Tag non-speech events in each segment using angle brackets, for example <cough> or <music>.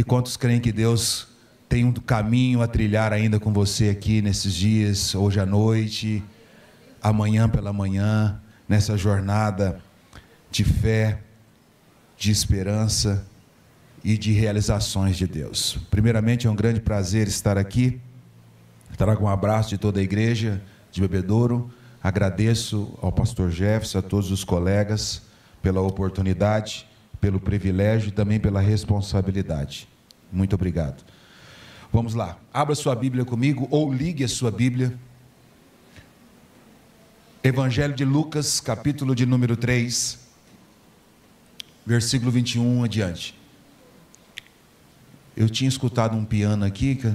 E quantos creem que Deus tem um caminho a trilhar ainda com você aqui nesses dias, hoje à noite, amanhã pela manhã, nessa jornada de fé, de esperança e de realizações de Deus. Primeiramente, é um grande prazer estar aqui. Com um abraço de toda a igreja de Bebedouro. Agradeço ao pastor Jefferson, a todos os colegas pela oportunidade, pelo privilégio e também pela responsabilidade. Muito obrigado. Vamos lá, abra sua Bíblia comigo ou ligue a sua Bíblia. Evangelho de Lucas, capítulo de número 3, versículo 21 adiante. Eu tinha escutado um piano aqui, que o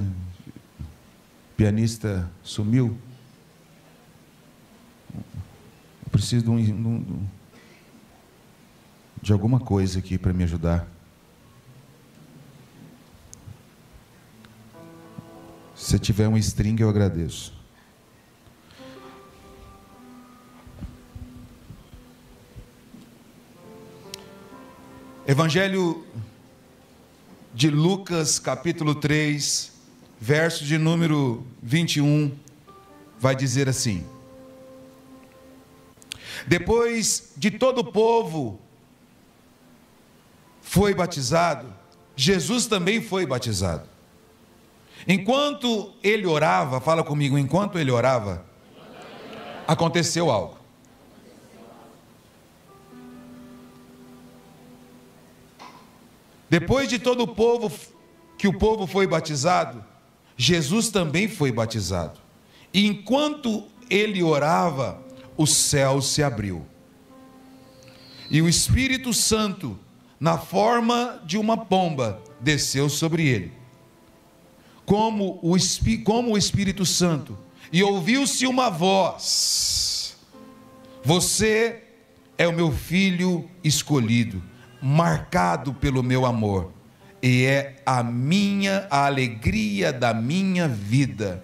pianista sumiu. Eu preciso de, um, de alguma coisa aqui para me ajudar. Se tiver um string, eu agradeço. Evangelho de Lucas, capítulo 3, verso de número 21, vai dizer assim: Depois de todo o povo foi batizado, Jesus também foi batizado. Enquanto ele orava, fala comigo, enquanto ele orava, aconteceu algo. Depois de todo o povo que o povo foi batizado, Jesus também foi batizado. E enquanto ele orava, o céu se abriu. E o Espírito Santo, na forma de uma pomba, desceu sobre ele como o, como o Espírito Santo, e ouviu-se uma voz: Você é o meu filho escolhido, marcado pelo meu amor, e é a minha a alegria da minha vida.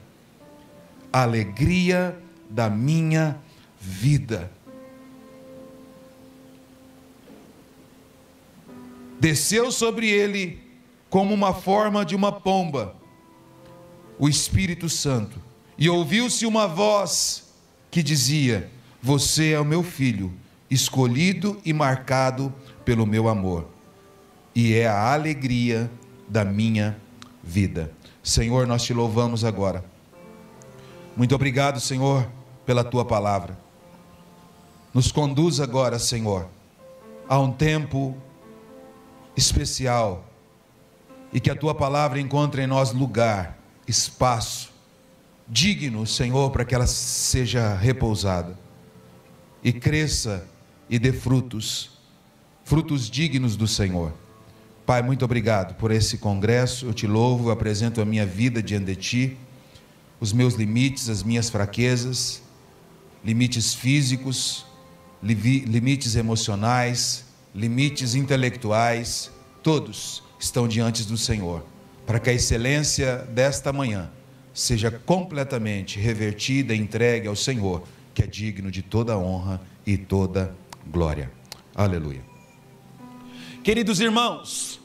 Alegria da minha vida. Desceu sobre ele como uma forma de uma pomba o Espírito Santo, e ouviu-se uma voz que dizia: Você é o meu filho, escolhido e marcado pelo meu amor, e é a alegria da minha vida. Senhor, nós te louvamos agora. Muito obrigado, Senhor, pela tua palavra. Nos conduz agora, Senhor, a um tempo especial e que a tua palavra encontre em nós lugar espaço digno, Senhor, para que ela seja repousada e cresça e dê frutos, frutos dignos do Senhor. Pai, muito obrigado por esse congresso. Eu te louvo, eu apresento a minha vida diante de ti, os meus limites, as minhas fraquezas, limites físicos, limites emocionais, limites intelectuais, todos estão diante do Senhor para que a excelência desta manhã seja completamente revertida e entregue ao Senhor, que é digno de toda honra e toda glória. Aleluia. Queridos irmãos,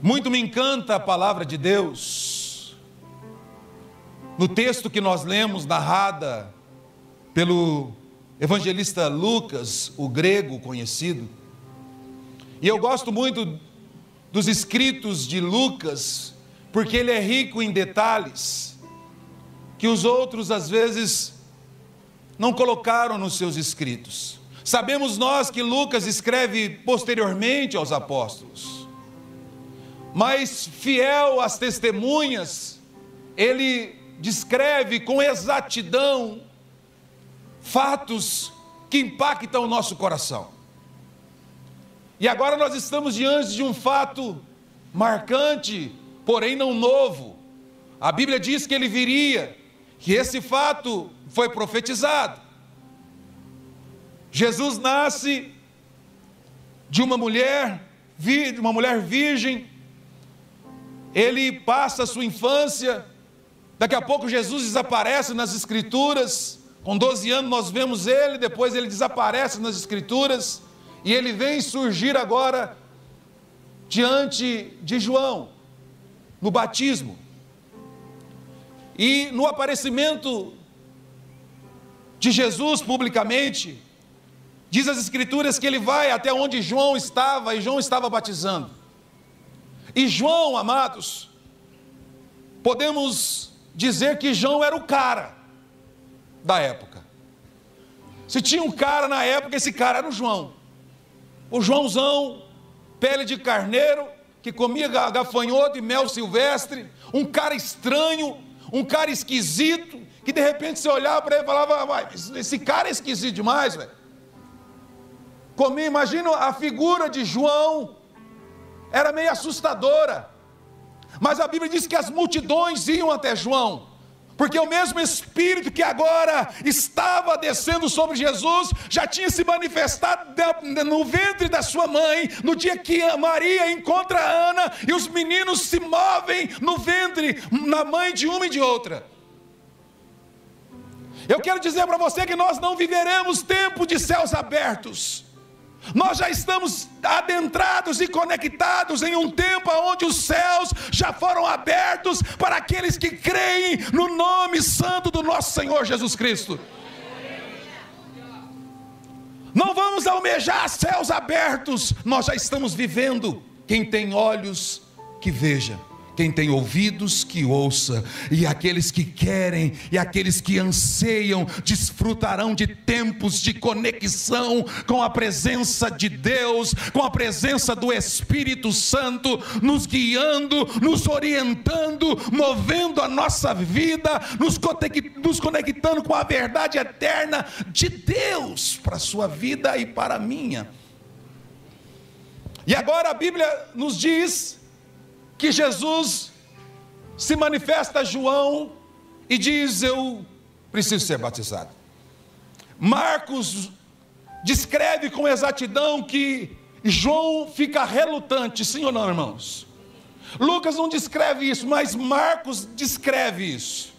muito me encanta a palavra de Deus. No texto que nós lemos, narrada pelo evangelista Lucas, o grego conhecido, e eu gosto muito dos escritos de Lucas, porque ele é rico em detalhes que os outros às vezes não colocaram nos seus escritos. Sabemos nós que Lucas escreve posteriormente aos apóstolos, mas fiel às testemunhas, ele descreve com exatidão fatos que impactam o nosso coração. E agora nós estamos diante de um fato marcante, porém não novo. A Bíblia diz que ele viria, que esse fato foi profetizado. Jesus nasce de uma mulher, de uma mulher virgem, ele passa a sua infância, daqui a pouco Jesus desaparece nas Escrituras, com 12 anos nós vemos ele, depois ele desaparece nas Escrituras, e ele vem surgir agora diante de João, no batismo. E no aparecimento de Jesus publicamente, diz as Escrituras que ele vai até onde João estava e João estava batizando. E João, amados, podemos dizer que João era o cara da época. Se tinha um cara na época, esse cara era o João. O Joãozão, pele de carneiro, que comia gafanhoto e mel silvestre, um cara estranho, um cara esquisito, que de repente você olhava para ele e falava, esse cara é esquisito demais, velho. Comia, imagina a figura de João, era meio assustadora. Mas a Bíblia diz que as multidões iam até João, porque o mesmo Espírito que agora estava descendo sobre Jesus já tinha se manifestado no ventre da sua mãe, no dia que Maria encontra Ana e os meninos se movem no ventre, na mãe de uma e de outra. Eu quero dizer para você que nós não viveremos tempo de céus abertos. Nós já estamos adentrados e conectados em um tempo onde os céus já foram abertos para aqueles que creem no nome santo do nosso Senhor Jesus Cristo. Não vamos almejar céus abertos, nós já estamos vivendo. Quem tem olhos, que veja. Quem tem ouvidos, que ouça, e aqueles que querem e aqueles que anseiam desfrutarão de tempos de conexão com a presença de Deus, com a presença do Espírito Santo, nos guiando, nos orientando, movendo a nossa vida, nos conectando com a verdade eterna de Deus para a sua vida e para a minha. E agora a Bíblia nos diz que Jesus se manifesta a João e diz: Eu preciso ser batizado. Marcos descreve com exatidão que João fica relutante, sim ou não, irmãos? Lucas não descreve isso, mas Marcos descreve isso.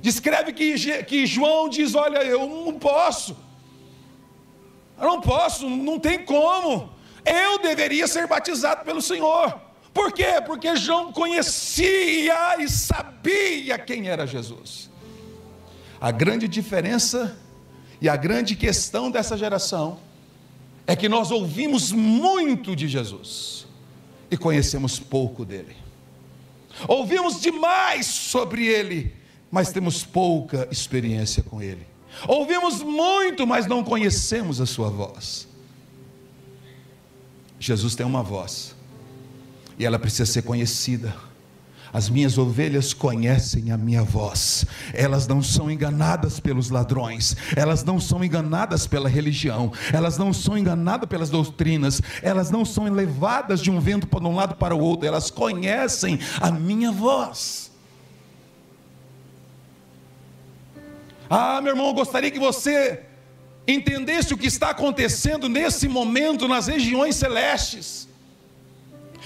Descreve que, que João diz: Olha, eu não posso, eu não posso, não tem como, eu deveria ser batizado pelo Senhor. Por quê? Porque João conhecia e sabia quem era Jesus. A grande diferença e a grande questão dessa geração é que nós ouvimos muito de Jesus e conhecemos pouco dele. Ouvimos demais sobre ele, mas temos pouca experiência com ele. Ouvimos muito, mas não conhecemos a sua voz. Jesus tem uma voz e ela precisa ser conhecida. As minhas ovelhas conhecem a minha voz, elas não são enganadas pelos ladrões, elas não são enganadas pela religião, elas não são enganadas pelas doutrinas, elas não são levadas de um vento para um lado para o outro, elas conhecem a minha voz. Ah, meu irmão, eu gostaria que você entendesse o que está acontecendo nesse momento nas regiões celestes.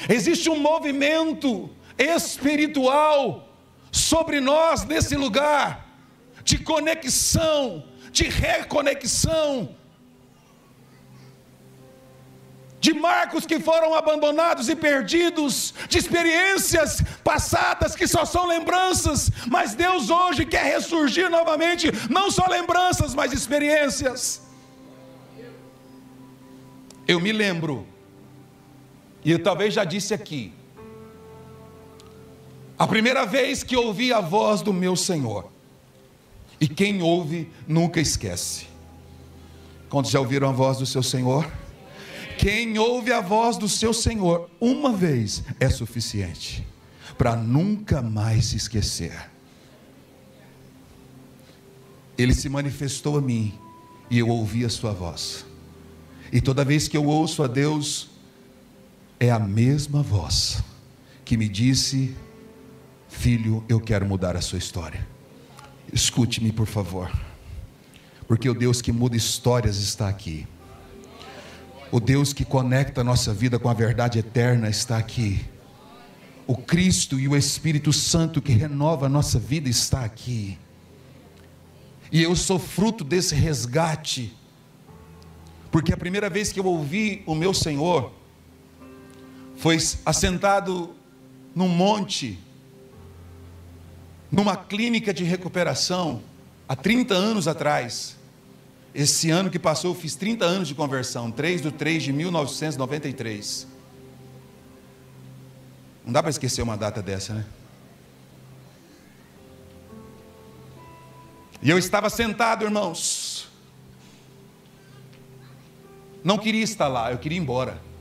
Existe um movimento espiritual sobre nós nesse lugar de conexão, de reconexão, de marcos que foram abandonados e perdidos, de experiências passadas que só são lembranças, mas Deus hoje quer ressurgir novamente, não só lembranças, mas experiências. Eu me lembro e eu talvez já disse aqui. A primeira vez que ouvi a voz do meu Senhor. E quem ouve nunca esquece. Quando já ouviram a voz do seu Senhor? Quem ouve a voz do seu Senhor uma vez é suficiente para nunca mais se esquecer. Ele se manifestou a mim e eu ouvi a sua voz. E toda vez que eu ouço a Deus, é a mesma voz que me disse: Filho, eu quero mudar a sua história. Escute-me, por favor, porque o Deus que muda histórias está aqui. O Deus que conecta a nossa vida com a verdade eterna está aqui. O Cristo e o Espírito Santo que renova a nossa vida está aqui. E eu sou fruto desse resgate, porque a primeira vez que eu ouvi o meu Senhor, foi assentado num monte, numa clínica de recuperação, há 30 anos atrás. Esse ano que passou, eu fiz 30 anos de conversão, 3 de 3 de 1993. Não dá para esquecer uma data dessa, né? E eu estava sentado, irmãos. Não queria estar lá, eu queria ir embora.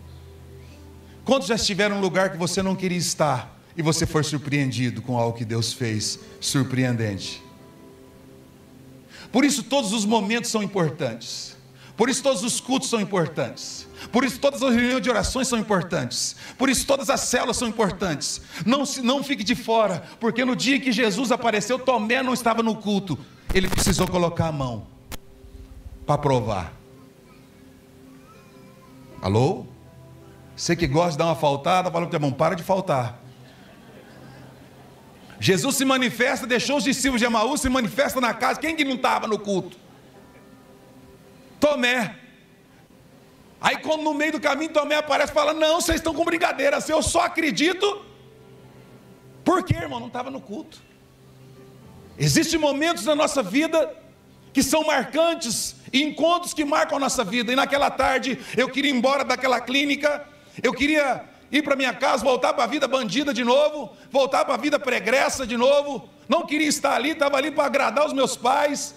Quantos já estiveram num lugar que você não queria estar e você foi surpreendido com algo que Deus fez surpreendente? Por isso, todos os momentos são importantes. Por isso, todos os cultos são importantes. Por isso, todas as reuniões de orações são importantes. Por isso, todas as células são importantes. Não, não fique de fora, porque no dia que Jesus apareceu, Tomé não estava no culto. Ele precisou colocar a mão para provar. Alô? Você que gosta de dar uma faltada, fala para o irmão, para de faltar. Jesus se manifesta, deixou os discípulos de Emaús, se manifesta na casa. Quem que não estava no culto? Tomé. Aí quando no meio do caminho Tomé aparece e fala, não, vocês estão com brincadeira, eu só acredito. Por quê, irmão? Não estava no culto. Existem momentos na nossa vida que são marcantes, encontros que marcam a nossa vida. E naquela tarde eu queria ir embora daquela clínica, eu queria ir para minha casa, voltar para a vida bandida de novo, voltar para a vida pregressa de novo. Não queria estar ali, estava ali para agradar os meus pais.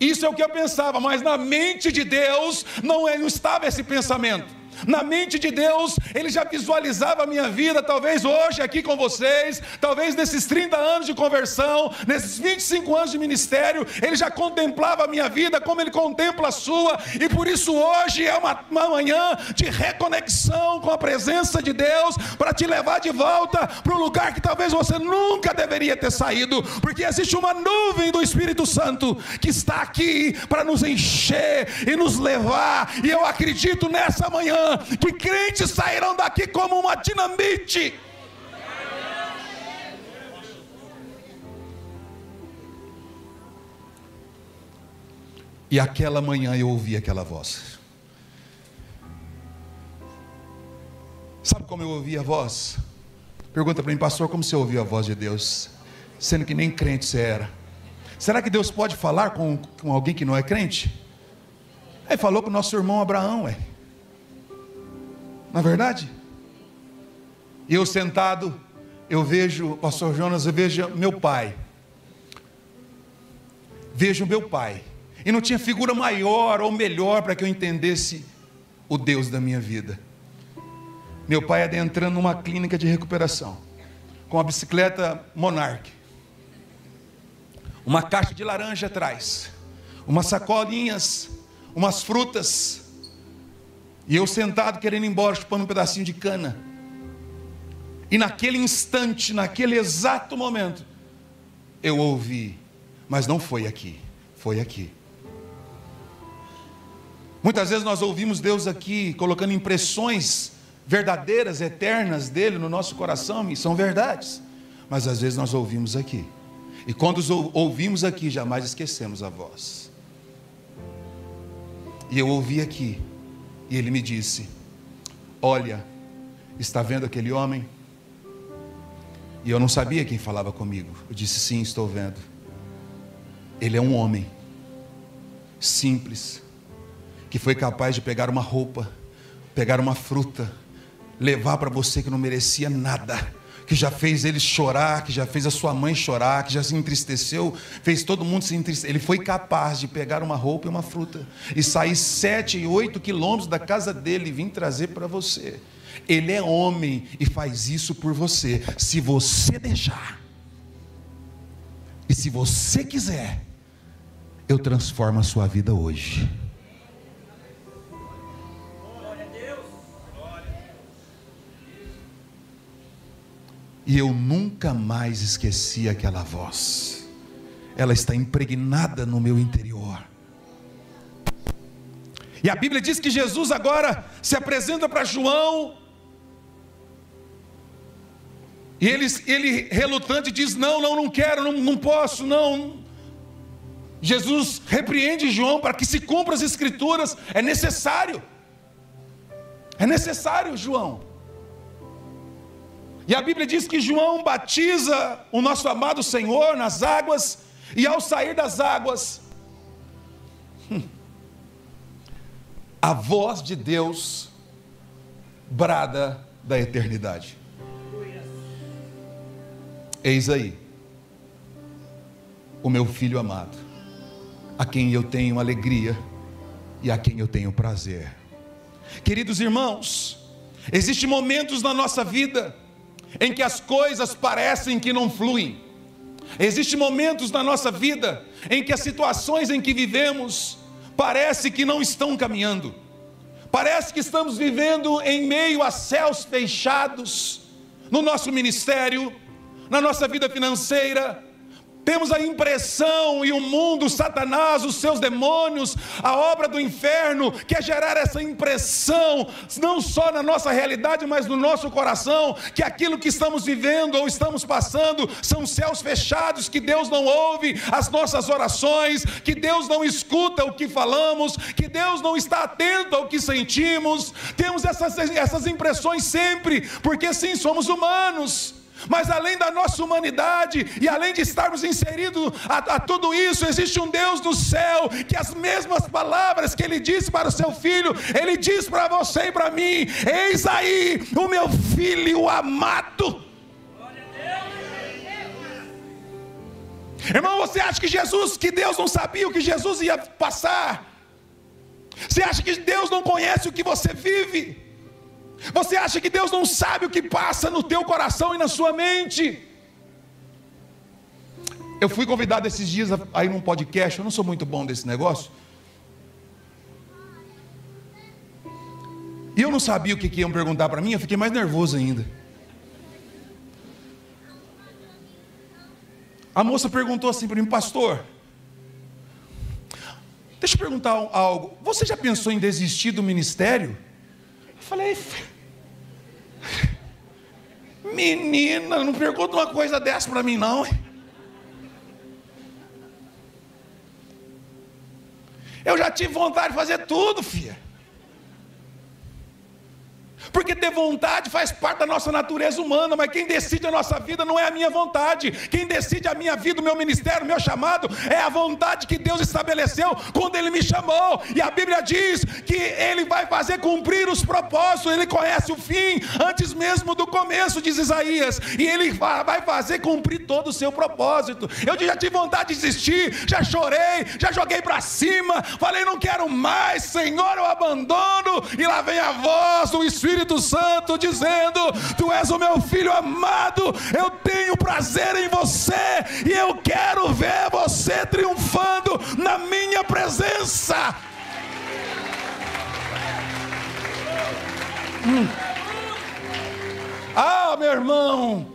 Isso é o que eu pensava, mas na mente de Deus não, é, não estava esse pensamento. Na mente de Deus, Ele já visualizava a minha vida, talvez hoje aqui com vocês, talvez nesses 30 anos de conversão, nesses 25 anos de ministério, Ele já contemplava a minha vida como Ele contempla a sua, e por isso hoje é uma, uma manhã de reconexão com a presença de Deus, para te levar de volta para o lugar que talvez você nunca deveria ter saído, porque existe uma nuvem do Espírito Santo que está aqui para nos encher e nos levar, e eu acredito nessa manhã que crentes sairão daqui como uma dinamite. E aquela manhã eu ouvi aquela voz. Sabe como eu ouvi a voz? Pergunta para mim, pastor, como você ouviu a voz de Deus? Sendo que nem crente você era. Será que Deus pode falar com, com alguém que não é crente? Ele falou com o nosso irmão Abraão, ué. Não é verdade? E eu sentado, eu vejo, pastor Jonas, eu vejo meu pai. Vejo meu pai. E não tinha figura maior ou melhor para que eu entendesse o Deus da minha vida. Meu pai adentrando numa clínica de recuperação, com a bicicleta Monarch, uma caixa de laranja atrás, umas sacolinhas, umas frutas, e eu sentado querendo ir embora, chupando um pedacinho de cana. E naquele instante, naquele exato momento, eu ouvi, mas não foi aqui, foi aqui. Muitas vezes nós ouvimos Deus aqui colocando impressões verdadeiras, eternas dele no nosso coração, e são verdades. Mas às vezes nós ouvimos aqui. E quando ouvimos aqui, jamais esquecemos a voz. E eu ouvi aqui, e ele me disse: Olha, está vendo aquele homem? E eu não sabia quem falava comigo. Eu disse: Sim, estou vendo. Ele é um homem simples, que foi capaz de pegar uma roupa, pegar uma fruta, levar para você que não merecia nada que já fez ele chorar, que já fez a sua mãe chorar, que já se entristeceu, fez todo mundo se entristecer. Ele foi capaz de pegar uma roupa e uma fruta e sair sete e oito quilômetros da casa dele e vir trazer para você. Ele é homem e faz isso por você. Se você deixar, e se você quiser, eu transformo a sua vida hoje. E eu nunca mais esqueci aquela voz. Ela está impregnada no meu interior. E a Bíblia diz que Jesus agora se apresenta para João. E ele, ele relutante diz: Não, não, não quero, não, não posso, não. Jesus repreende João para que se cumpra as Escrituras. É necessário. É necessário, João. E a Bíblia diz que João batiza o nosso amado Senhor nas águas, e ao sair das águas, <laughs> a voz de Deus brada da eternidade. Eis aí, o meu filho amado, a quem eu tenho alegria e a quem eu tenho prazer. Queridos irmãos, existem momentos na nossa vida em que as coisas parecem que não fluem. Existem momentos na nossa vida em que as situações em que vivemos parece que não estão caminhando. Parece que estamos vivendo em meio a céus fechados no nosso ministério, na nossa vida financeira, temos a impressão e o mundo, Satanás, os seus demônios, a obra do inferno, quer gerar essa impressão, não só na nossa realidade, mas no nosso coração, que aquilo que estamos vivendo ou estamos passando são céus fechados, que Deus não ouve as nossas orações, que Deus não escuta o que falamos, que Deus não está atento ao que sentimos. Temos essas, essas impressões sempre, porque sim, somos humanos. Mas além da nossa humanidade e além de estarmos inseridos a, a, tudo isso, existe um Deus do céu que as mesmas palavras que Ele disse para o seu filho, Ele diz para você e para mim: Eis aí o meu filho amado. Irmão, você acha que Jesus, que Deus não sabia o que Jesus ia passar? Você acha que Deus não conhece o que você vive? Você acha que Deus não sabe o que passa no teu coração e na sua mente? Eu fui convidado esses dias aí num podcast, eu não sou muito bom desse negócio. E eu não sabia o que, que iam perguntar para mim, eu fiquei mais nervoso ainda. A moça perguntou assim para mim, pastor, deixa eu perguntar algo. Você já pensou em desistir do ministério? Falei, menina, não pergunta uma coisa dessa para mim, não. Eu já tive vontade de fazer tudo, filha. Porque ter vontade faz parte da nossa natureza humana, mas quem decide a nossa vida não é a minha vontade. Quem decide a minha vida, o meu ministério, o meu chamado, é a vontade que Deus estabeleceu quando Ele me chamou. E a Bíblia diz que Ele vai fazer cumprir os propósitos, Ele conhece o fim antes mesmo do começo, diz Isaías, e Ele vai fazer cumprir todo o seu propósito. Eu já tive vontade de desistir, já chorei, já joguei para cima, falei, não quero mais, Senhor, eu abandono, e lá vem a voz do Espírito Espírito Santo dizendo: Tu és o meu filho amado, eu tenho prazer em você e eu quero ver você triunfando na minha presença. Hum. Ah, meu irmão.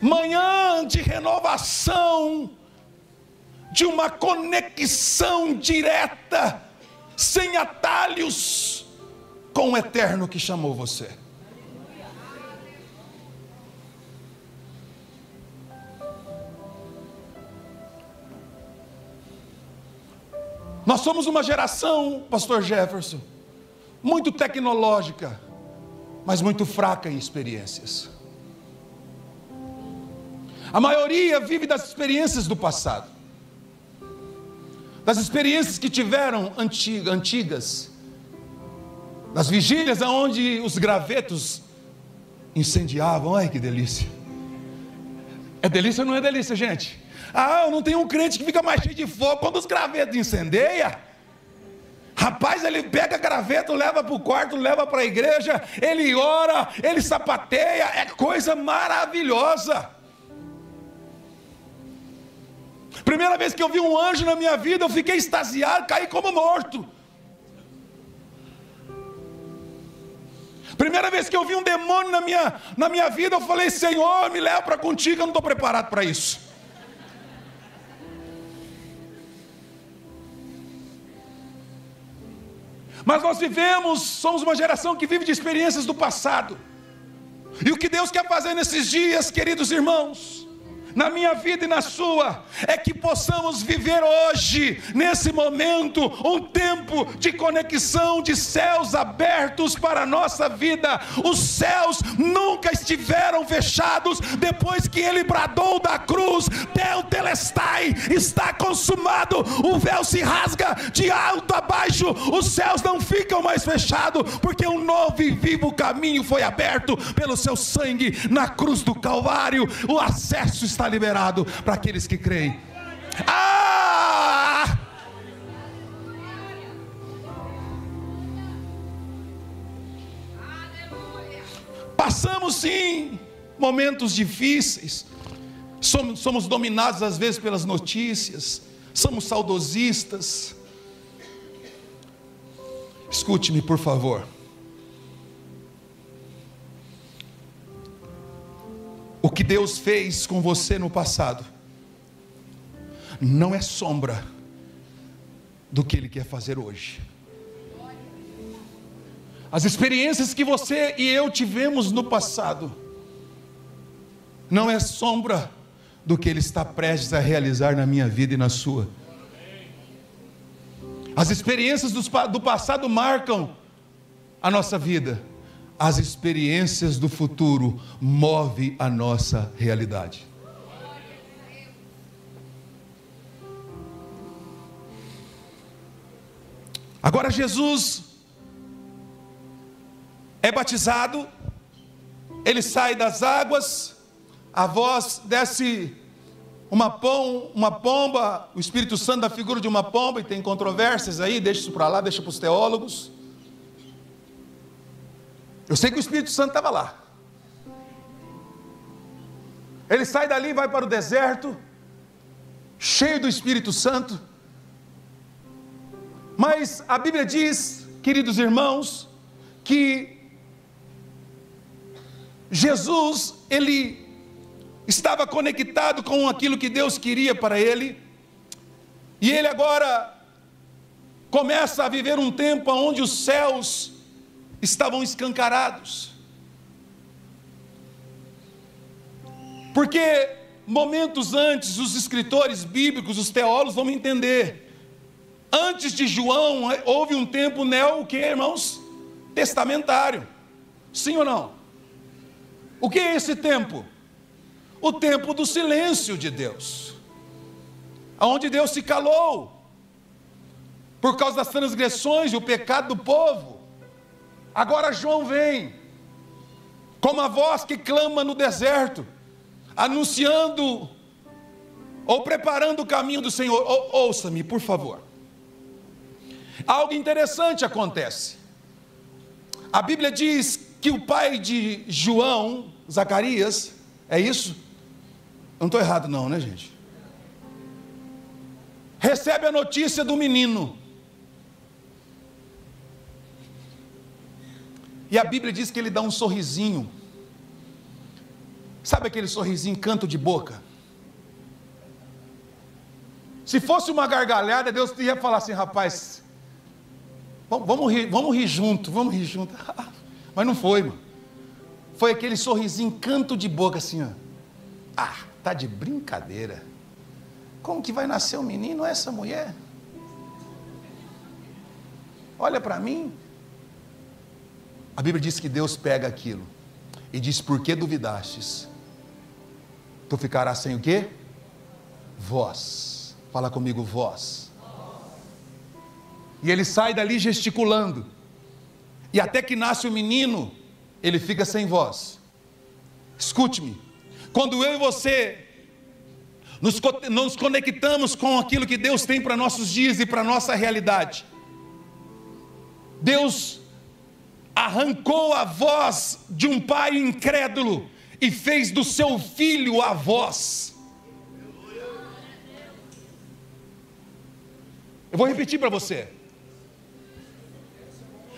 Manhã de renovação de uma conexão direta, sem atalhos, com o eterno que chamou você. Nós somos uma geração, Pastor Jefferson, muito tecnológica, mas muito fraca em experiências. A maioria vive das experiências do passado das experiências que tiveram antigas, das vigílias onde os gravetos incendiavam. Ai que delícia! É delícia ou não é delícia, gente? Ah, eu não tenho um crente que fica mais cheio de fogo quando os gravetos incendeia. Rapaz, ele pega graveto, leva para o quarto, leva para a igreja, ele ora, ele sapateia, é coisa maravilhosa. Primeira vez que eu vi um anjo na minha vida, eu fiquei extasiado, caí como morto. Primeira vez que eu vi um demônio na minha, na minha vida, eu falei: Senhor, me leva para contigo, eu não estou preparado para isso. Mas nós vivemos, somos uma geração que vive de experiências do passado. E o que Deus quer fazer nesses dias, queridos irmãos, na minha vida e na sua, é que possamos viver hoje, nesse momento, um tempo de conexão de céus abertos para a nossa vida. Os céus nunca estiveram fechados depois que ele bradou da cruz: Teu telestai está consumado. O véu se rasga de alto a baixo, os céus não ficam mais fechados, porque um novo e vivo caminho foi aberto pelo seu sangue na cruz do Calvário. O acesso está liberado para aqueles que creem. Ah! Passamos sim momentos difíceis, somos, somos dominados às vezes pelas notícias, somos saudosistas. Escute-me, por favor. O que Deus fez com você no passado não é sombra do que Ele quer fazer hoje. As experiências que você e eu tivemos no passado não é sombra do que Ele está prestes a realizar na minha vida e na sua. As experiências do passado marcam a nossa vida as experiências do futuro move a nossa realidade. Agora Jesus é batizado, ele sai das águas, a voz desce uma, pom, uma pomba, o Espírito Santo da figura de uma pomba, e tem controvérsias aí, deixa isso para lá, deixa para os teólogos. Eu sei que o Espírito Santo estava lá. Ele sai dali e vai para o deserto, cheio do Espírito Santo. Mas a Bíblia diz, queridos irmãos, que Jesus, ele estava conectado com aquilo que Deus queria para ele, e ele agora começa a viver um tempo onde os céus estavam escancarados. Porque momentos antes, os escritores bíblicos, os teólogos vão entender. Antes de João, houve um tempo neo, o que, irmãos? Testamentário. Sim ou não? O que é esse tempo? O tempo do silêncio de Deus. Aonde Deus se calou por causa das transgressões e o pecado do povo. Agora João vem, como a voz que clama no deserto, anunciando ou preparando o caminho do Senhor. Ou, Ouça-me, por favor. Algo interessante acontece. A Bíblia diz que o pai de João, Zacarias, é isso? Não estou errado, não, né, gente? Recebe a notícia do menino. E a Bíblia diz que ele dá um sorrisinho. Sabe aquele sorrisinho canto de boca? Se fosse uma gargalhada, Deus ia falar assim, rapaz, vamos, vamos, rir, vamos rir junto, vamos rir junto. <laughs> Mas não foi, mano. Foi aquele sorrisinho canto de boca assim, ó. Ah, tá de brincadeira. Como que vai nascer um menino essa mulher? Olha para mim, a Bíblia diz que Deus pega aquilo e diz: Por que duvidastes? Tu ficarás sem o quê? Voz. Fala comigo, voz. E ele sai dali gesticulando. E até que nasce o menino, ele fica sem voz. Escute-me. Quando eu e você nos, nos conectamos com aquilo que Deus tem para nossos dias e para nossa realidade, Deus arrancou a voz de um pai incrédulo e fez do seu filho a voz. Eu vou repetir para você.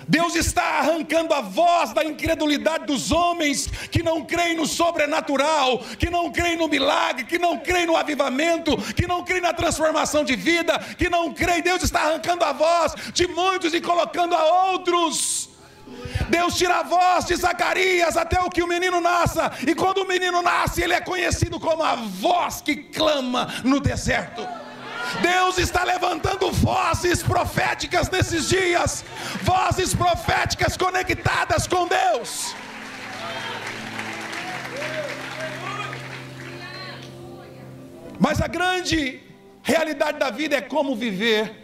Deus está arrancando a voz da incredulidade dos homens que não creem no sobrenatural, que não creem no milagre, que não creem no avivamento, que não creem na transformação de vida, que não creem. Deus está arrancando a voz de muitos e colocando a outros Deus tira a voz de Zacarias até o que o menino nasça, e quando o menino nasce, ele é conhecido como a voz que clama no deserto. Deus está levantando vozes proféticas nesses dias, vozes proféticas conectadas com Deus. Mas a grande realidade da vida é como viver,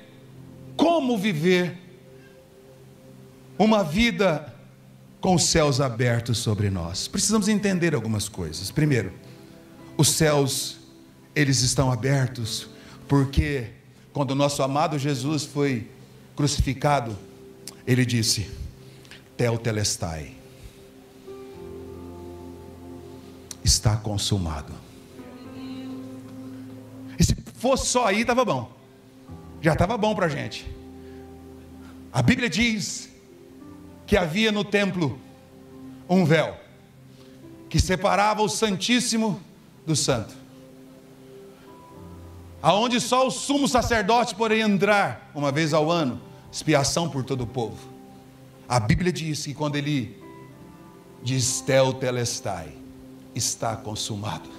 como viver uma vida com os céus abertos sobre nós. Precisamos entender algumas coisas. Primeiro, os céus eles estão abertos porque quando o nosso amado Jesus foi crucificado, ele disse: Tel telestai. Está consumado. E se fosse só aí, estava bom. Já estava bom para a gente. A Bíblia diz que havia no templo um véu que separava o Santíssimo do Santo. Aonde só o sumo sacerdote poderia entrar uma vez ao ano, expiação por todo o povo. A Bíblia diz que quando ele diz tel telestai, está consumado.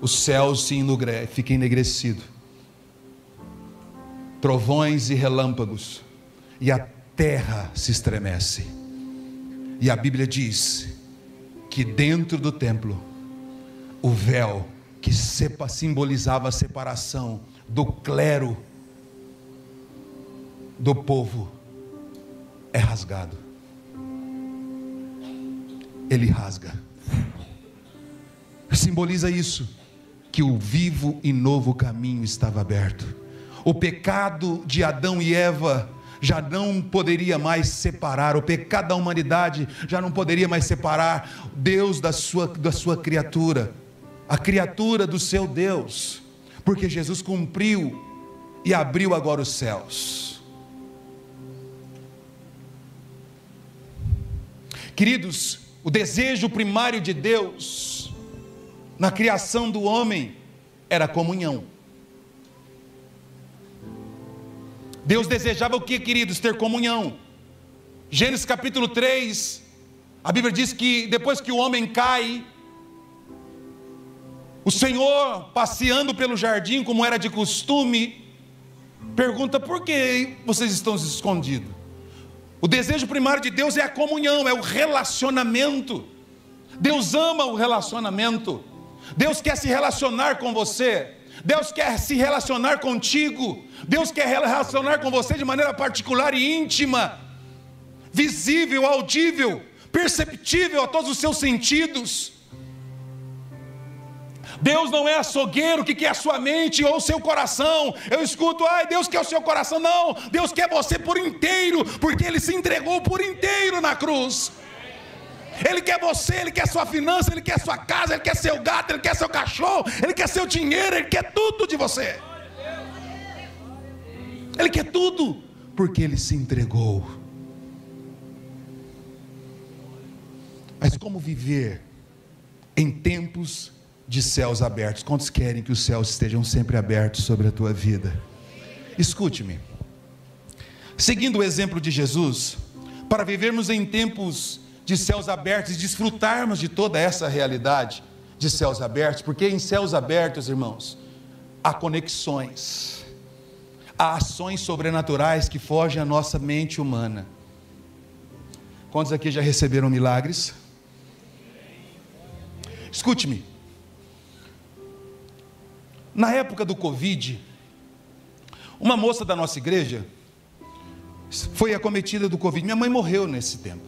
O céu se enugre, fica enegrecido. Trovões e relâmpagos, e a terra se estremece. E a Bíblia diz que dentro do templo, o véu que simbolizava a separação do clero do povo é rasgado. Ele rasga. Simboliza isso, que o vivo e novo caminho estava aberto. O pecado de Adão e Eva já não poderia mais separar, o pecado da humanidade já não poderia mais separar Deus da sua, da sua criatura, a criatura do seu Deus, porque Jesus cumpriu e abriu agora os céus. Queridos, o desejo primário de Deus na criação do homem era comunhão. Deus desejava o que, queridos? Ter comunhão. Gênesis capítulo 3, a Bíblia diz que depois que o homem cai, o Senhor, passeando pelo jardim, como era de costume, pergunta: por que vocês estão escondidos? O desejo primário de Deus é a comunhão, é o relacionamento. Deus ama o relacionamento. Deus quer se relacionar com você. Deus quer se relacionar contigo. Deus quer relacionar com você de maneira particular e íntima, visível, audível, perceptível a todos os seus sentidos. Deus não é açougueiro que quer a sua mente ou o seu coração. Eu escuto, ai, Deus quer o seu coração. Não, Deus quer você por inteiro, porque Ele se entregou por inteiro na cruz. Ele quer você, Ele quer sua finança, Ele quer sua casa, Ele quer seu gato, Ele quer seu cachorro, Ele quer seu dinheiro, Ele quer tudo de você. Ele quer tudo, porque Ele se entregou. Mas como viver em tempos de céus abertos? Quantos querem que os céus estejam sempre abertos sobre a tua vida? Escute-me. Seguindo o exemplo de Jesus, para vivermos em tempos de céus abertos e desfrutarmos de toda essa realidade de céus abertos, porque em céus abertos, irmãos, há conexões, há ações sobrenaturais que fogem à nossa mente humana. Quantos aqui já receberam milagres? Escute-me. Na época do Covid, uma moça da nossa igreja foi acometida do Covid. Minha mãe morreu nesse tempo.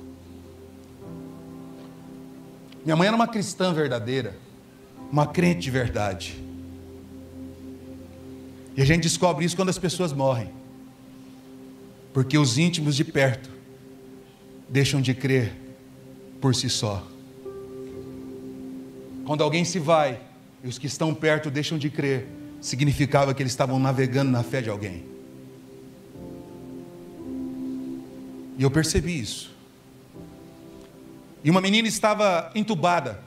Minha mãe era uma cristã verdadeira, uma crente de verdade. E a gente descobre isso quando as pessoas morrem, porque os íntimos de perto deixam de crer por si só. Quando alguém se vai e os que estão perto deixam de crer, significava que eles estavam navegando na fé de alguém. E eu percebi isso. E uma menina estava entubada.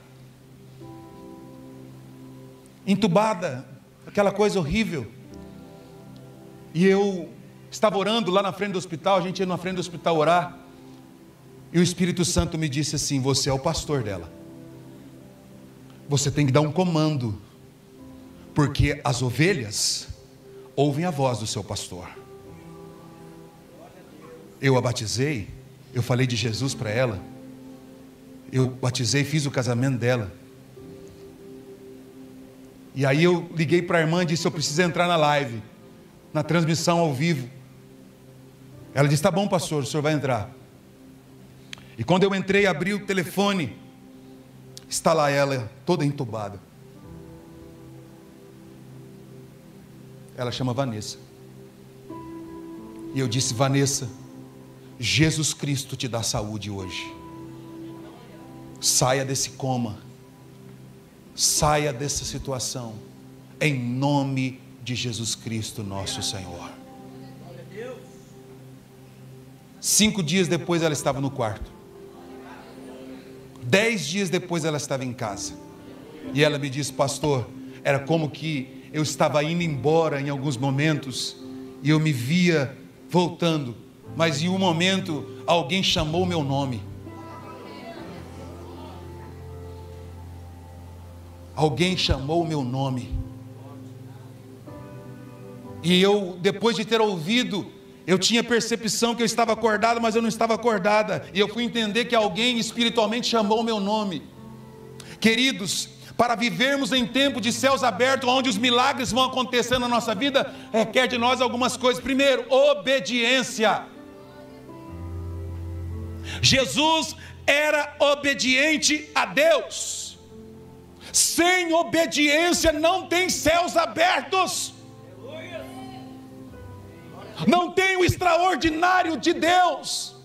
Entubada, aquela coisa horrível. E eu estava orando lá na frente do hospital, a gente ia na frente do hospital orar. E o Espírito Santo me disse assim: Você é o pastor dela. Você tem que dar um comando, porque as ovelhas ouvem a voz do seu pastor. Eu a batizei, eu falei de Jesus para ela, eu batizei, fiz o casamento dela. E aí eu liguei para a irmã e disse: Eu preciso entrar na live, na transmissão ao vivo. Ela disse: Tá bom, pastor, o senhor vai entrar. E quando eu entrei, abri o telefone, está lá ela, toda entubada. Ela chama Vanessa. E eu disse: Vanessa, Jesus Cristo te dá saúde hoje. Saia desse coma. Saia dessa situação. Em nome de Jesus Cristo, nosso Senhor. Cinco dias depois ela estava no quarto. Dez dias depois ela estava em casa. E ela me disse, pastor, era como que eu estava indo embora em alguns momentos e eu me via voltando, mas em um momento alguém chamou meu nome. Alguém chamou meu nome. E eu, depois de ter ouvido, eu tinha percepção que eu estava acordado, mas eu não estava acordada. E eu fui entender que alguém espiritualmente chamou o meu nome. Queridos, para vivermos em tempo de céus abertos, onde os milagres vão acontecendo na nossa vida, requer de nós algumas coisas. Primeiro, obediência. Jesus era obediente a Deus. Sem obediência não tem céus abertos. Não tem o extraordinário de Deus.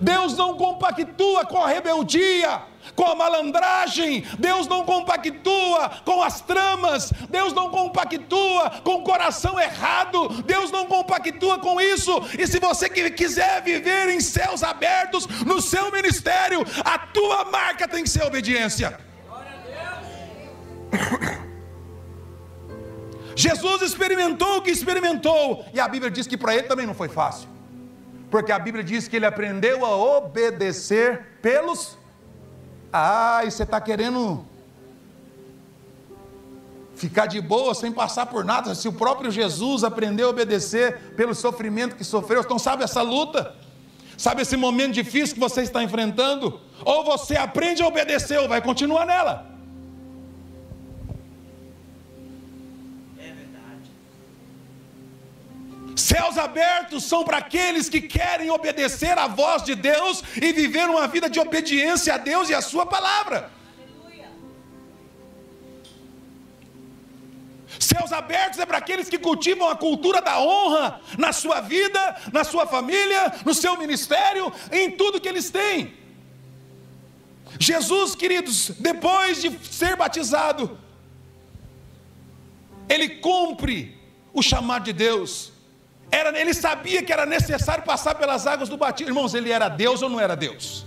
Deus não compactua com a rebeldia, com a malandragem, Deus não compactua com as tramas, Deus não compactua com o coração errado, Deus não compactua com isso. E se você quiser viver em céus abertos no seu ministério, a tua marca tem que ser obediência. <coughs> Jesus experimentou o que experimentou, e a Bíblia diz que para ele também não foi fácil, porque a Bíblia diz que ele aprendeu a obedecer pelos. Ah, e você está querendo ficar de boa sem passar por nada, se o próprio Jesus aprendeu a obedecer pelo sofrimento que sofreu, então sabe essa luta? Sabe esse momento difícil que você está enfrentando? Ou você aprende a obedecer ou vai continuar nela. Céus abertos são para aqueles que querem obedecer à voz de Deus e viver uma vida de obediência a Deus e à Sua palavra. Céus abertos é para aqueles que cultivam a cultura da honra na sua vida, na sua família, no seu ministério, em tudo que eles têm. Jesus, queridos, depois de ser batizado, ele cumpre o chamado de Deus. Era, ele sabia que era necessário passar pelas águas do batismo. Irmãos, ele era Deus ou não era Deus?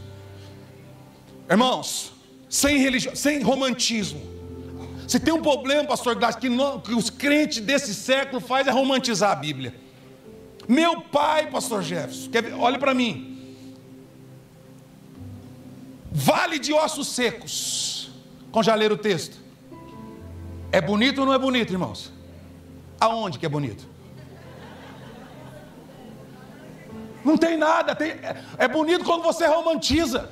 Irmãos, sem religião, sem romantismo. Se tem um problema, pastor Glass, que, que os crentes desse século fazem é romantizar a Bíblia. Meu pai, pastor Jefferson, quer, olhe para mim. Vale de ossos secos. Com já ler o texto. É bonito ou não é bonito, irmãos? Aonde que é bonito? Não tem nada, tem, é bonito quando você romantiza.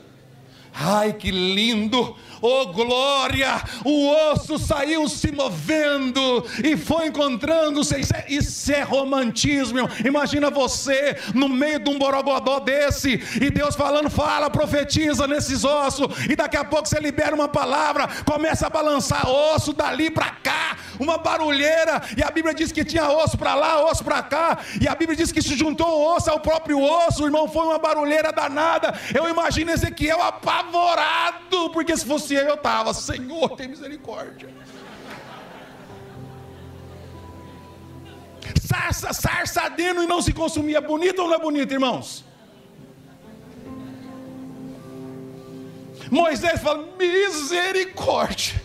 Ai, que lindo! Oh glória! O osso saiu se movendo e foi encontrando-se. Isso, é, isso é romantismo. Imagina você no meio de um borogodó desse e Deus falando, fala, profetiza nesses ossos. E daqui a pouco você libera uma palavra, começa a balançar osso dali para cá, uma barulheira. E a Bíblia diz que tinha osso para lá, osso para cá. E a Bíblia diz que se juntou o osso ao próprio osso. Irmão, foi uma barulheira danada. Eu imagino Ezequiel apavorado, porque se fosse eu, eu estava, Senhor, tem misericórdia. Sarça, sarça ardendo e não se consumia. Bonito ou não é bonito, irmãos? Moisés fala: misericórdia.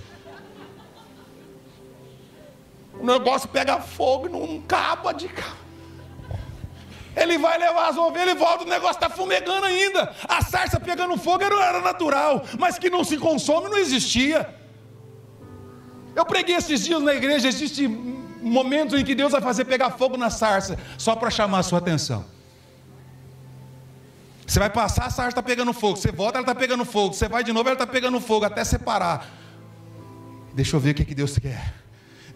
O negócio pega fogo não acaba de. Ele vai levar as ovelhas e volta, o negócio está fumegando ainda. A sarça pegando fogo era, era natural, mas que não se consome não existia. Eu preguei esses dias na igreja, existe momentos em que Deus vai fazer pegar fogo na sarça, só para chamar a sua atenção. Você vai passar, a sarça está pegando fogo. Você volta, ela está pegando fogo. Você vai de novo, ela está pegando fogo, até separar. Deixa eu ver o que, que Deus quer.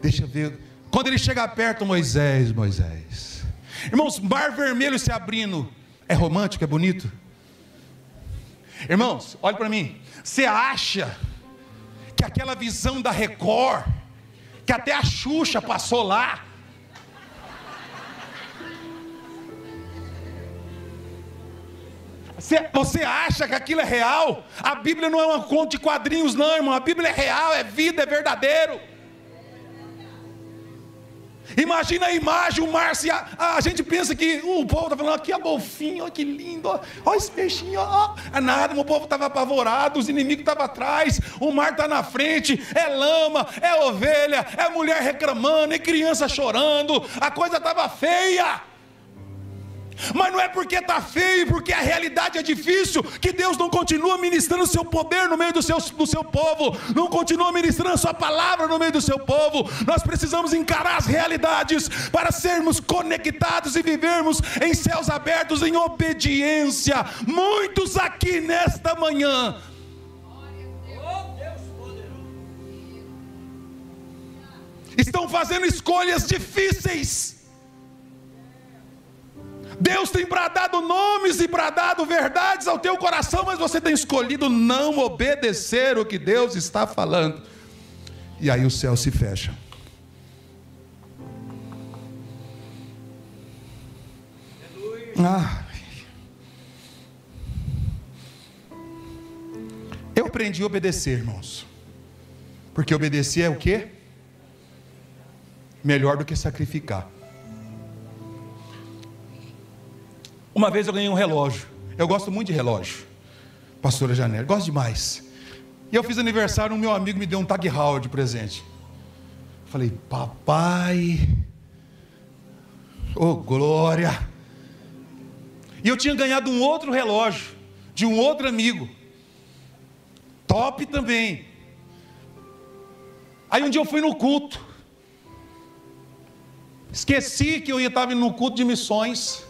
Deixa eu ver. Quando ele chega perto, Moisés, Moisés. Irmãos, mar vermelho se abrindo. É romântico, é bonito? Irmãos, olhe para mim. Você acha que aquela visão da Record, que até a Xuxa passou lá, Você acha que aquilo é real? A Bíblia não é uma conta de quadrinhos, não, irmão. A Bíblia é real, é vida, é verdadeiro. Imagina a imagem, o mar se. A, a gente pensa que uh, o povo está falando aqui a golfinho, olha que lindo, olha esse peixinho, ó. É nada, o povo estava apavorado, os inimigos estavam atrás, o mar está na frente, é lama, é ovelha, é mulher reclamando, é criança chorando, a coisa estava feia. Mas não é porque está feio, porque a realidade é difícil, que Deus não continua ministrando o seu poder no meio do seu, do seu povo, não continua ministrando a sua palavra no meio do seu povo. Nós precisamos encarar as realidades para sermos conectados e vivermos em céus abertos, em obediência. Muitos aqui nesta manhã. Estão fazendo escolhas difíceis Deus tem bradado nomes e bradado verdades ao teu coração, mas você tem escolhido não obedecer o que Deus está falando. E aí o céu se fecha. Ah. Eu aprendi a obedecer, irmãos. Porque obedecer é o que? Melhor do que sacrificar. Uma vez eu ganhei um relógio. Eu gosto muito de relógio. Pastora Janela, gosto demais. E eu fiz aniversário, um meu amigo me deu um Tag Heuer de presente. Falei, papai, oh glória. E eu tinha ganhado um outro relógio, de um outro amigo. Top também. Aí um dia eu fui no culto. Esqueci que eu ia estar no culto de missões.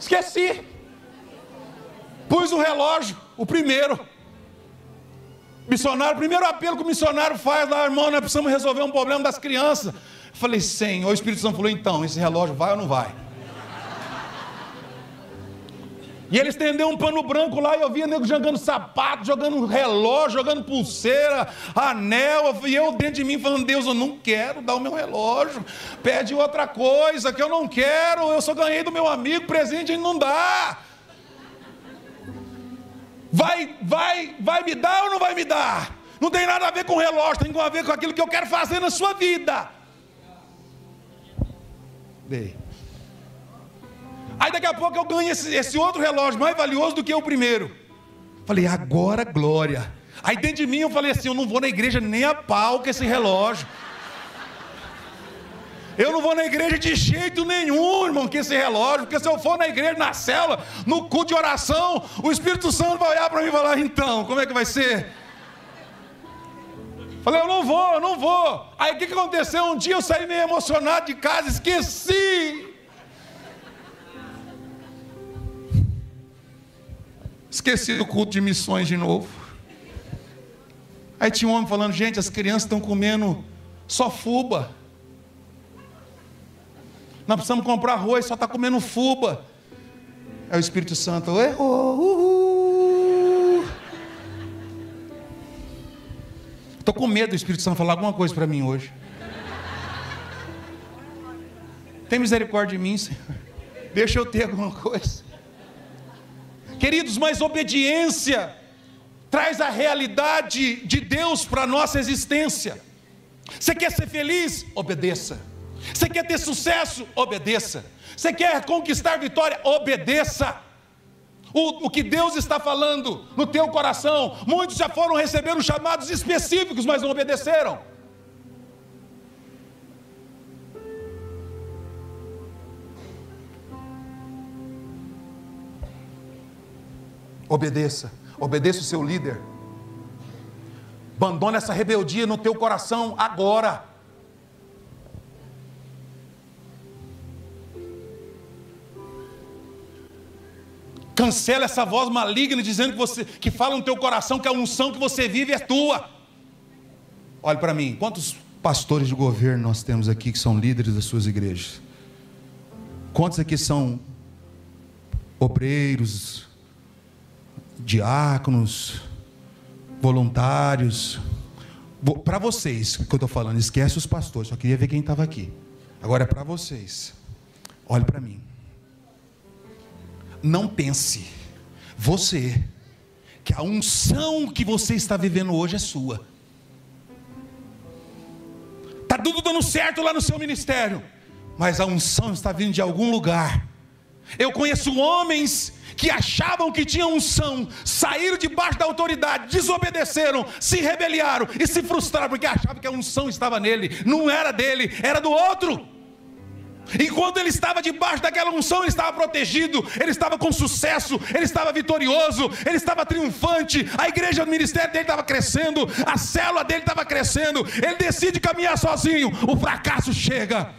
Esqueci. Pus o relógio, o primeiro. Missionário, primeiro apelo que o missionário faz lá, irmão, nós precisamos resolver um problema das crianças. Falei, Senhor, o Espírito Santo falou, então, esse relógio vai ou não vai? E ele estendeu um pano branco lá e eu via nego jogando sapato, jogando relógio, jogando pulseira, anel. E eu dentro de mim falando: Deus, eu não quero dar o meu relógio. Pede outra coisa que eu não quero. Eu só ganhei do meu amigo, presente ele não dá. Vai, vai, vai me dar ou não vai me dar? Não tem nada a ver com relógio, tem a ver com aquilo que eu quero fazer na sua vida. Dei. Aí daqui a pouco eu ganho esse, esse outro relógio mais valioso do que o primeiro. Falei, agora glória. Aí dentro de mim eu falei assim: eu não vou na igreja nem a pau com esse relógio. Eu não vou na igreja de jeito nenhum, irmão, com esse relógio, porque se eu for na igreja, na cela, no culto de oração, o Espírito Santo vai olhar para mim e falar: então, como é que vai ser? Falei, eu não vou, eu não vou. Aí o que, que aconteceu? Um dia eu saí meio emocionado de casa, esqueci. Esqueci do culto de missões de novo. Aí tinha um homem falando: gente, as crianças estão comendo só fuba. Nós precisamos comprar arroz, só está comendo fuba. Aí o Espírito Santo, errou. Estou com medo do Espírito Santo falar alguma coisa para mim hoje. Tem misericórdia de mim, Senhor. Deixa eu ter alguma coisa. Queridos, mas obediência traz a realidade de Deus para a nossa existência. Você quer ser feliz? Obedeça. Você quer ter sucesso? Obedeça. Você quer conquistar vitória? Obedeça. O, o, que Deus está falando no teu coração, muitos já foram receber os chamados específicos, mas não obedeceram. Obedeça, obedeça o seu líder. Abandone essa rebeldia no teu coração agora. Cancela essa voz maligna dizendo que você que fala no teu coração que a unção que você vive é tua. Olhe para mim, quantos pastores de governo nós temos aqui que são líderes das suas igrejas? Quantos aqui são obreiros, diáconos, voluntários? Para vocês que eu estou falando, esquece os pastores, só queria ver quem estava aqui. Agora é para vocês. Olhe para mim. Não pense, você, que a unção que você está vivendo hoje é sua. Está tudo dando certo lá no seu ministério, mas a unção está vindo de algum lugar. Eu conheço homens que achavam que tinham unção, saíram debaixo da autoridade, desobedeceram, se rebeliaram e se frustraram porque achavam que a unção estava nele, não era dele, era do outro. Enquanto ele estava debaixo daquela unção, ele estava protegido, ele estava com sucesso, ele estava vitorioso, ele estava triunfante, a igreja, o ministério dele estava crescendo, a célula dele estava crescendo, ele decide caminhar sozinho, o fracasso chega.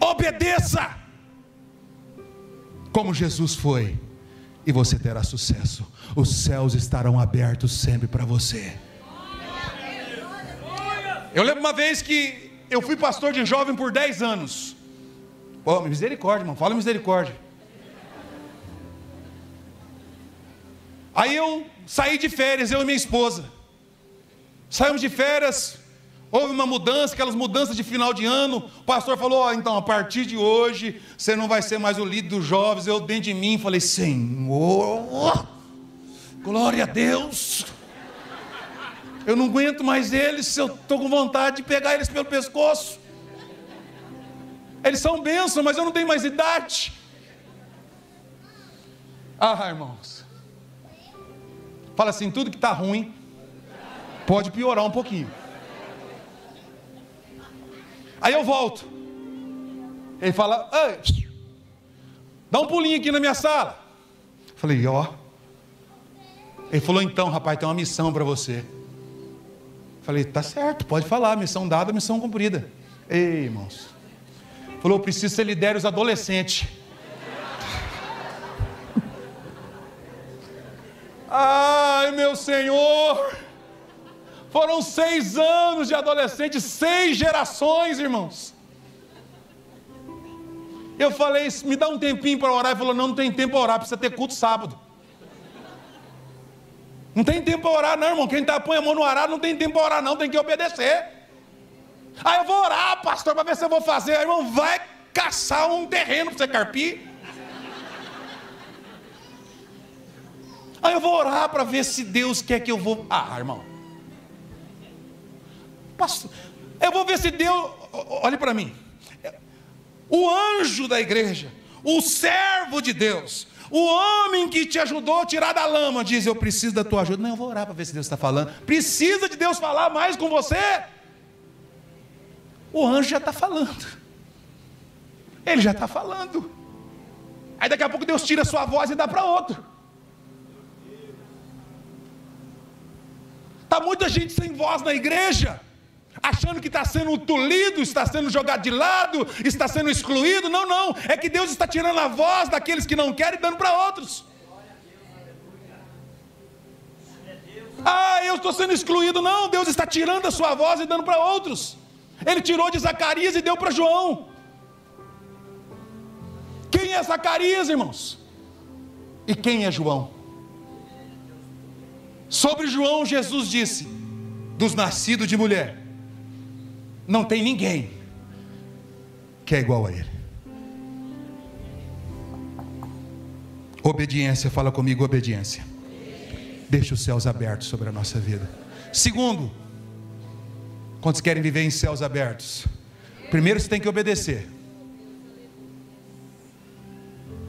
Obedeça, como Jesus foi, e você terá sucesso. Os céus estarão abertos sempre para você. Eu lembro uma vez que eu fui pastor de jovem por 10 anos. Pô, misericórdia, irmão, fala misericórdia. Aí eu saí de férias, eu e minha esposa. Saímos de férias, houve uma mudança, aquelas mudanças de final de ano. O pastor falou: oh, então, a partir de hoje, você não vai ser mais o líder dos jovens. Eu, dentro de mim, falei: Senhor, glória a Deus. Eu não aguento mais eles, eu estou com vontade de pegar eles pelo pescoço. Eles são bênçãos, mas eu não tenho mais idade. Ah, irmãos. Fala assim: tudo que está ruim pode piorar um pouquinho. Aí eu volto. Ele fala: dá um pulinho aqui na minha sala. Falei: ó. Ele falou: então, rapaz, tem uma missão para você. Falei, tá certo, pode falar, missão dada, missão cumprida. Ei, irmãos. Falou, preciso ser lidere os adolescentes. <laughs> Ai, meu Senhor. Foram seis anos de adolescente, seis gerações, irmãos. Eu falei, me dá um tempinho para orar. Ele falou, não, não tem tempo para orar, precisa ter culto sábado. Não tem tempo para orar, não, irmão. Quem tá, põe a mão no arado não tem tempo para orar, não, tem que obedecer. Aí eu vou orar, pastor, para ver se eu vou fazer. Aí, irmão, vai caçar um terreno para você carpir. Aí eu vou orar para ver se Deus quer que eu vou. Ah, irmão. Pastor, eu vou ver se Deus. Olhe para mim. O anjo da igreja, o servo de Deus, o homem que te ajudou a tirar da lama diz: Eu preciso da tua ajuda. Não, eu vou orar para ver se Deus está falando. Precisa de Deus falar mais com você? O anjo já está falando. Ele já está falando. Aí daqui a pouco Deus tira a sua voz e dá para outro. Está muita gente sem voz na igreja achando que está sendo tolhido, está sendo jogado de lado, está sendo excluído. Não, não. É que Deus está tirando a voz daqueles que não querem e dando para outros. Ah, eu estou sendo excluído. Não, Deus está tirando a sua voz e dando para outros. Ele tirou de Zacarias e deu para João. Quem é Zacarias, irmãos? E quem é João? Sobre João, Jesus disse: dos nascidos de mulher não tem ninguém que é igual a Ele. Obediência, fala comigo, obediência. Deixa os céus abertos sobre a nossa vida. Segundo, quantos querem viver em céus abertos? Primeiro você tem que obedecer.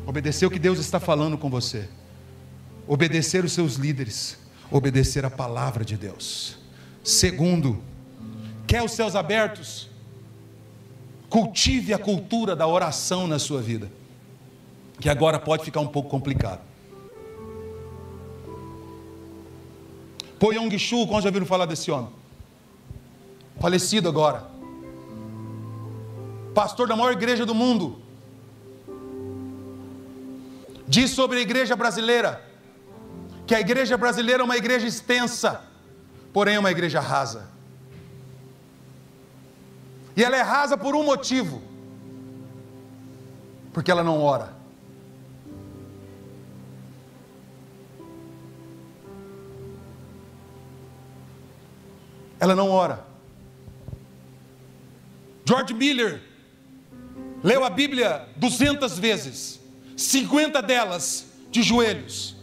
Obedecer o que Deus está falando com você. Obedecer os seus líderes. Obedecer a palavra de Deus. Segundo, Quer os céus abertos? Cultive a cultura da oração na sua vida, que agora pode ficar um pouco complicado. Po Yong Shu, quando já viram falar desse homem? Falecido agora. Pastor da maior igreja do mundo. Diz sobre a igreja brasileira que a igreja brasileira é uma igreja extensa, porém é uma igreja rasa. E ela é rasa por um motivo: porque ela não ora. Ela não ora. George Miller leu a Bíblia 200 vezes, 50 delas de joelhos.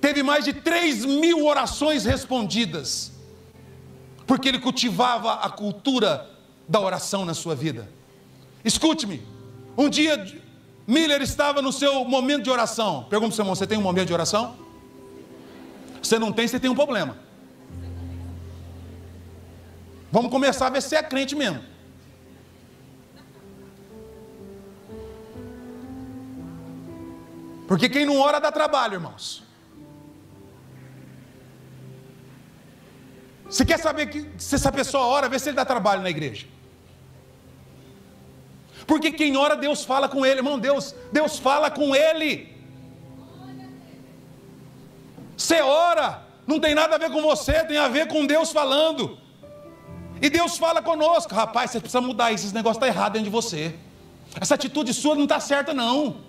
Teve mais de 3 mil orações respondidas porque ele cultivava a cultura da oração na sua vida. Escute-me, um dia Miller estava no seu momento de oração. Pergunta para o seu irmão: você tem um momento de oração? Você não tem, você tem um problema. Vamos começar a ver se é crente mesmo. Porque quem não ora dá trabalho, irmãos. Você quer saber que, se essa pessoa ora, vê se ele dá trabalho na igreja. Porque quem ora, Deus fala com ele, irmão. Deus, Deus fala com ele. Você ora, não tem nada a ver com você, tem a ver com Deus falando. E Deus fala conosco, rapaz, você precisa mudar isso, esse negócio está errado dentro de você. Essa atitude sua não está certa, não.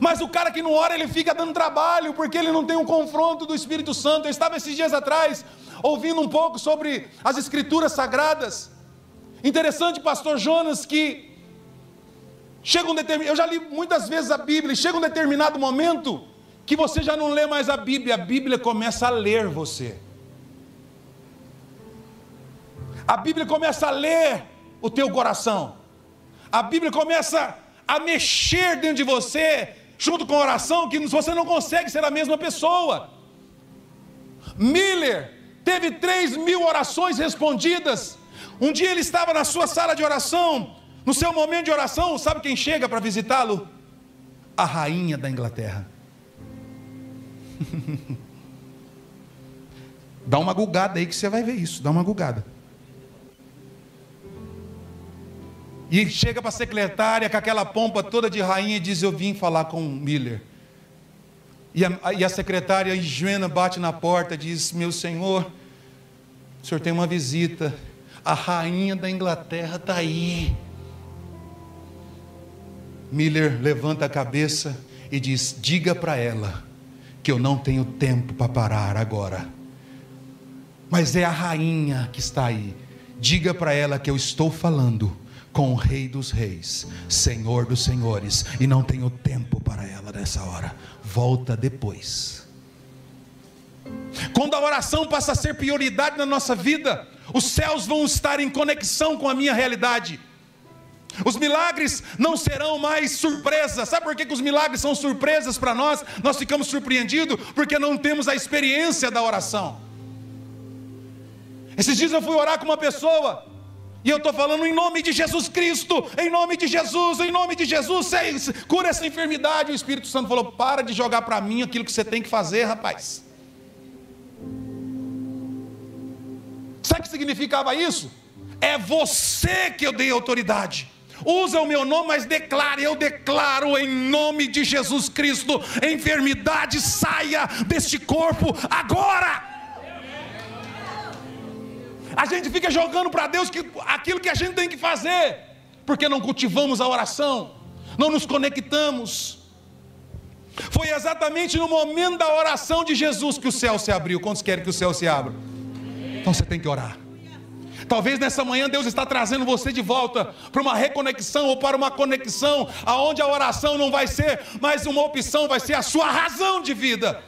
Mas o cara que não ora, ele fica dando trabalho, porque ele não tem um confronto do Espírito Santo. Eu estava esses dias atrás ouvindo um pouco sobre as Escrituras Sagradas. Interessante, pastor Jonas, que chega um determinado. Eu já li muitas vezes a Bíblia, chega um determinado momento que você já não lê mais a Bíblia, a Bíblia começa a ler você. A Bíblia começa a ler o teu coração. A Bíblia começa a mexer dentro de você, junto com a oração, que você não consegue ser a mesma pessoa. Miller teve 3 mil orações respondidas. Um dia ele estava na sua sala de oração, no seu momento de oração, sabe quem chega para visitá-lo? A rainha da Inglaterra. <laughs> dá uma gulgada aí que você vai ver isso, dá uma gulgada. E chega para a secretária com aquela pompa toda de rainha e diz: Eu vim falar com o Miller. E a, e a secretária Joana bate na porta e diz: Meu senhor, o senhor tem uma visita. A rainha da Inglaterra está aí. Miller levanta a cabeça e diz: Diga para ela que eu não tenho tempo para parar agora. Mas é a rainha que está aí. Diga para ela que eu estou falando com o Rei dos Reis, Senhor dos Senhores, e não tenho tempo para ela nessa hora. Volta depois. Quando a oração passa a ser prioridade na nossa vida, os céus vão estar em conexão com a minha realidade. Os milagres não serão mais surpresas. Sabe por que, que os milagres são surpresas para nós? Nós ficamos surpreendidos porque não temos a experiência da oração. Esses dias eu fui orar com uma pessoa e eu estou falando em nome de Jesus Cristo, em nome de Jesus, em nome de Jesus, cura essa enfermidade. O Espírito Santo falou: para de jogar para mim aquilo que você tem que fazer, rapaz. Sabe o que significava isso? É você que eu dei autoridade. Usa o meu nome, mas declare, eu declaro em nome de Jesus Cristo: enfermidade saia deste corpo agora. A gente fica jogando para Deus que, aquilo que a gente tem que fazer, porque não cultivamos a oração, não nos conectamos. Foi exatamente no momento da oração de Jesus que o céu se abriu. Quantos querem que o céu se abra? Então você tem que orar. Talvez nessa manhã Deus está trazendo você de volta para uma reconexão ou para uma conexão, aonde a oração não vai ser mais uma opção, vai ser a sua razão de vida.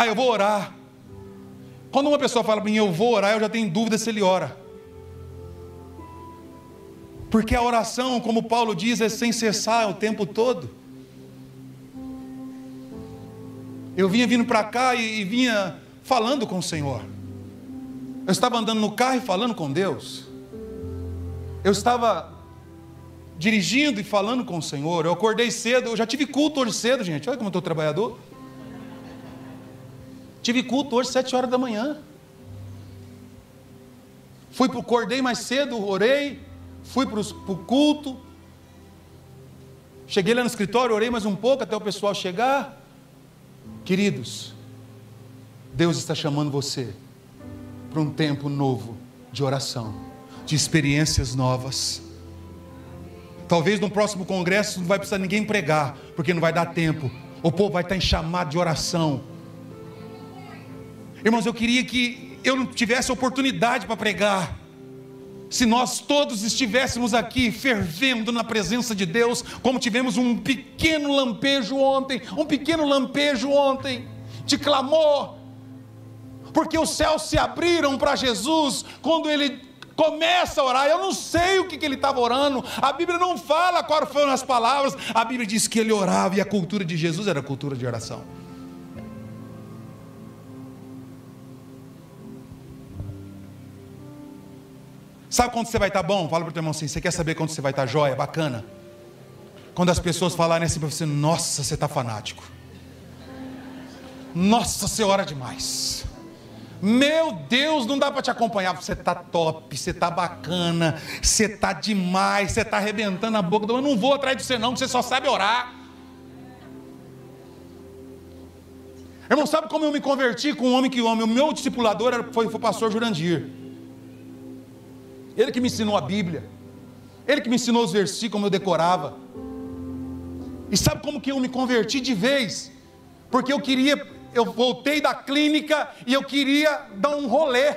Ah, eu vou orar. Quando uma pessoa fala para mim, eu vou orar, eu já tenho dúvida se ele ora. Porque a oração, como Paulo diz, é sem cessar o tempo todo. Eu vinha vindo para cá e, e vinha falando com o Senhor. Eu estava andando no carro e falando com Deus. Eu estava dirigindo e falando com o Senhor. Eu acordei cedo, eu já tive culto hoje cedo, gente. Olha como eu estou trabalhador. Tive culto hoje, sete horas da manhã. Fui para o acordei mais cedo, orei, fui para o culto. Cheguei lá no escritório, orei mais um pouco até o pessoal chegar. Queridos, Deus está chamando você para um tempo novo de oração, de experiências novas. Talvez no próximo congresso não vai precisar ninguém pregar, porque não vai dar tempo. O povo vai estar em chamado de oração. Irmãos, eu queria que eu não tivesse oportunidade para pregar. Se nós todos estivéssemos aqui fervendo na presença de Deus, como tivemos um pequeno lampejo ontem, um pequeno lampejo ontem de clamor, porque os céus se abriram para Jesus quando ele começa a orar. Eu não sei o que, que ele estava orando, a Bíblia não fala quais foram as palavras, a Bíblia diz que ele orava e a cultura de Jesus era a cultura de oração. Sabe quando você vai estar bom? Fala para o teu irmão assim: você quer saber quando você vai estar jóia, bacana? Quando as pessoas falarem assim para você: nossa, você está fanático. Nossa, você ora demais. Meu Deus, não dá para te acompanhar. Você está top, você está bacana, você está demais, você está arrebentando a boca. Eu não vou atrás de você, não, você só sabe orar. Irmão, sabe como eu me converti com um homem que o meu discipulador foi, foi o pastor Jurandir. Ele que me ensinou a Bíblia. Ele que me ensinou os versículos como eu decorava. E sabe como que eu me converti de vez? Porque eu queria eu voltei da clínica e eu queria dar um rolê.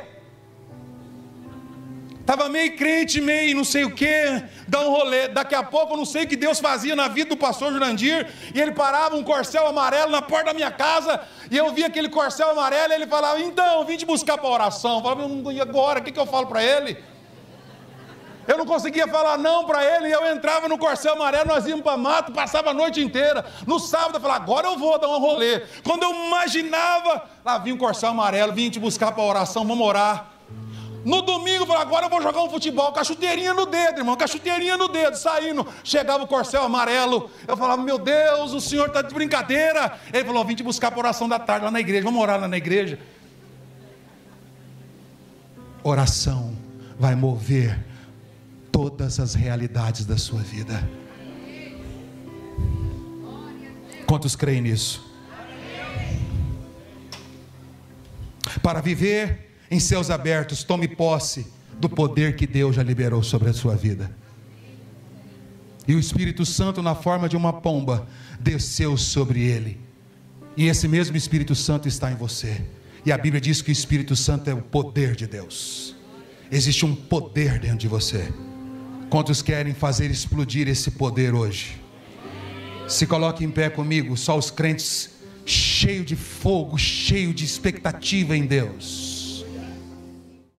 Estava meio crente, meio não sei o que, dar um rolê. Daqui a pouco eu não sei o que Deus fazia na vida do pastor Jurandir. E ele parava um corcel amarelo na porta da minha casa. E eu via aquele corcel amarelo e ele falava: Então, vim te buscar para oração. Eu falava: E agora? O que, que eu falo para ele? Eu não conseguia falar não para ele, e eu entrava no corcel amarelo, nós íamos para mato, passava a noite inteira. No sábado eu falava, agora eu vou dar um rolê. Quando eu imaginava, lá vinha um corcel amarelo, vim te buscar para oração, vamos orar. No domingo, eu falava, agora eu vou jogar um futebol, com a chuteirinha no dedo, irmão, com a chuteirinha no dedo, saindo. Chegava o corcel amarelo, eu falava, meu Deus, o senhor está de brincadeira. Ele falou, vim te buscar para oração da tarde lá na igreja, vamos orar lá na igreja. Oração vai mover todas as realidades da sua vida. Quantos creem nisso? Para viver em céus abertos, tome posse do poder que Deus já liberou sobre a sua vida. E o Espírito Santo, na forma de uma pomba, desceu sobre ele. E esse mesmo Espírito Santo está em você. E a Bíblia diz que o Espírito Santo é o poder de Deus. Existe um poder dentro de você. Quantos querem fazer explodir esse poder hoje? Se coloque em pé comigo, só os crentes cheio de fogo, cheio de expectativa em Deus.